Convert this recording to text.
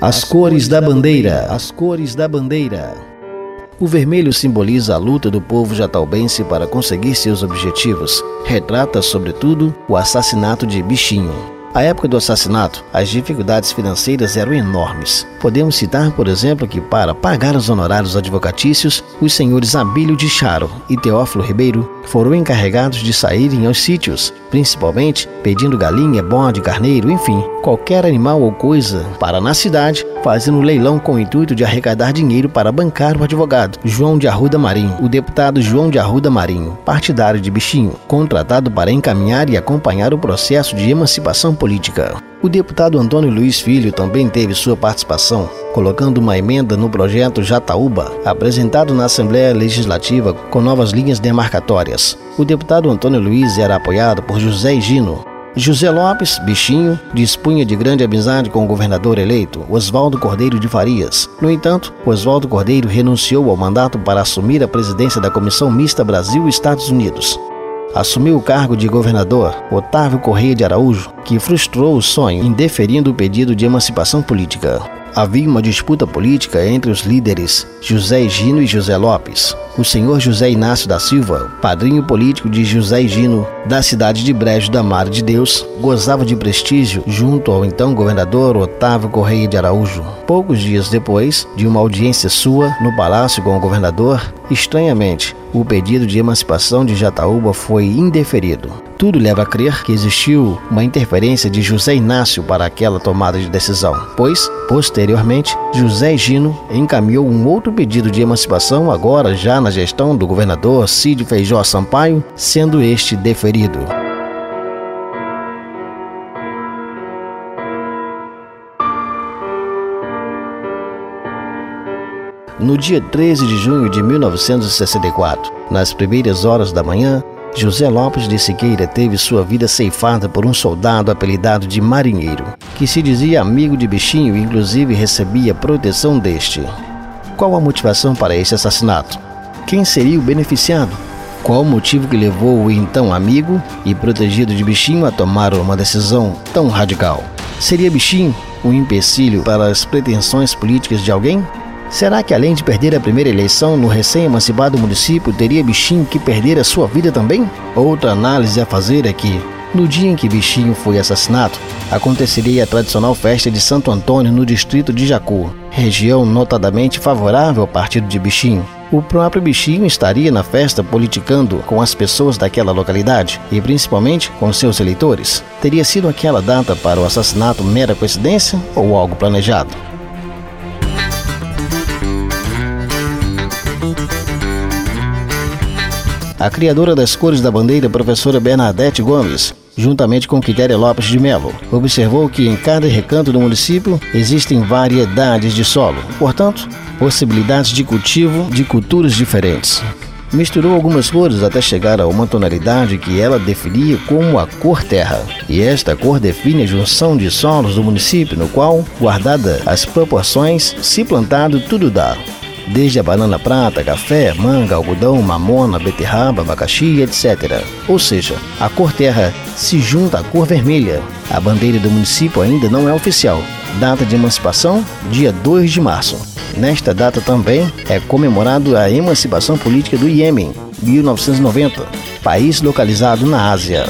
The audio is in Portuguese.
As cores da bandeira. As cores da bandeira. O vermelho simboliza a luta do povo jataubense para conseguir seus objetivos. Retrata, sobretudo, o assassinato de Bichinho. À época do assassinato, as dificuldades financeiras eram enormes. Podemos citar, por exemplo, que para pagar os honorários advocatícios, os senhores Abílio de Charo e Teófilo Ribeiro foram encarregados de saírem aos sítios, principalmente pedindo galinha, bode, carneiro, enfim, qualquer animal ou coisa para na cidade, fazendo leilão com o intuito de arrecadar dinheiro para bancar o advogado João de Arruda Marinho, o deputado João de Arruda Marinho, partidário de Bichinho, contratado para encaminhar e acompanhar o processo de emancipação política. O deputado Antônio Luiz Filho também teve sua participação, colocando uma emenda no projeto Jataúba, apresentado na Assembleia Legislativa com novas linhas demarcatórias. O deputado Antônio Luiz era apoiado por José Higino, José Lopes, bichinho, dispunha de grande amizade com o governador eleito, Oswaldo Cordeiro de Farias. No entanto, Oswaldo Cordeiro renunciou ao mandato para assumir a presidência da Comissão Mista Brasil-Estados Unidos. Assumiu o cargo de governador Otávio Correia de Araújo, que frustrou o sonho, indeferindo o pedido de emancipação política. Havia uma disputa política entre os líderes José Higino e José Lopes. O senhor José Inácio da Silva, padrinho político de José Higino, da cidade de Brejo da Mar de Deus, gozava de prestígio junto ao então governador Otávio Correia de Araújo. Poucos dias depois de uma audiência sua no palácio com o governador, estranhamente, o pedido de emancipação de Jataúba foi indeferido. Tudo leva a crer que existiu uma interferência de José Inácio para aquela tomada de decisão, pois, posteriormente, José Gino encaminhou um outro pedido de emancipação, agora já na gestão do governador Cid Feijó Sampaio, sendo este deferido. No dia 13 de junho de 1964, nas primeiras horas da manhã, José Lopes de Siqueira teve sua vida ceifada por um soldado apelidado de Marinheiro, que se dizia amigo de Bichinho e inclusive recebia proteção deste. Qual a motivação para esse assassinato? Quem seria o beneficiado? Qual o motivo que levou o então amigo e protegido de Bichinho a tomar uma decisão tão radical? Seria Bichinho um empecilho para as pretensões políticas de alguém? Será que além de perder a primeira eleição no recém-emancipado município, teria Bichinho que perder a sua vida também? Outra análise a fazer é que, no dia em que Bichinho foi assassinado, aconteceria a tradicional festa de Santo Antônio no distrito de Jacu, região notadamente favorável ao partido de Bichinho. O próprio Bichinho estaria na festa politicando com as pessoas daquela localidade e principalmente com seus eleitores. Teria sido aquela data para o assassinato mera coincidência ou algo planejado? A criadora das cores da bandeira, professora Bernadette Gomes, juntamente com Quitéria Lopes de Melo, observou que em cada recanto do município existem variedades de solo, portanto, possibilidades de cultivo de culturas diferentes. Misturou algumas cores até chegar a uma tonalidade que ela definia como a cor terra. E esta cor define a junção de solos do município, no qual, guardada as proporções, se plantado tudo dá desde a banana prata, café, manga, algodão, mamona, beterraba, abacaxi, etc. Ou seja, a cor terra se junta à cor vermelha. A bandeira do município ainda não é oficial. Data de emancipação: dia 2 de março. Nesta data também é comemorado a emancipação política do Iêmen, 1990, país localizado na Ásia.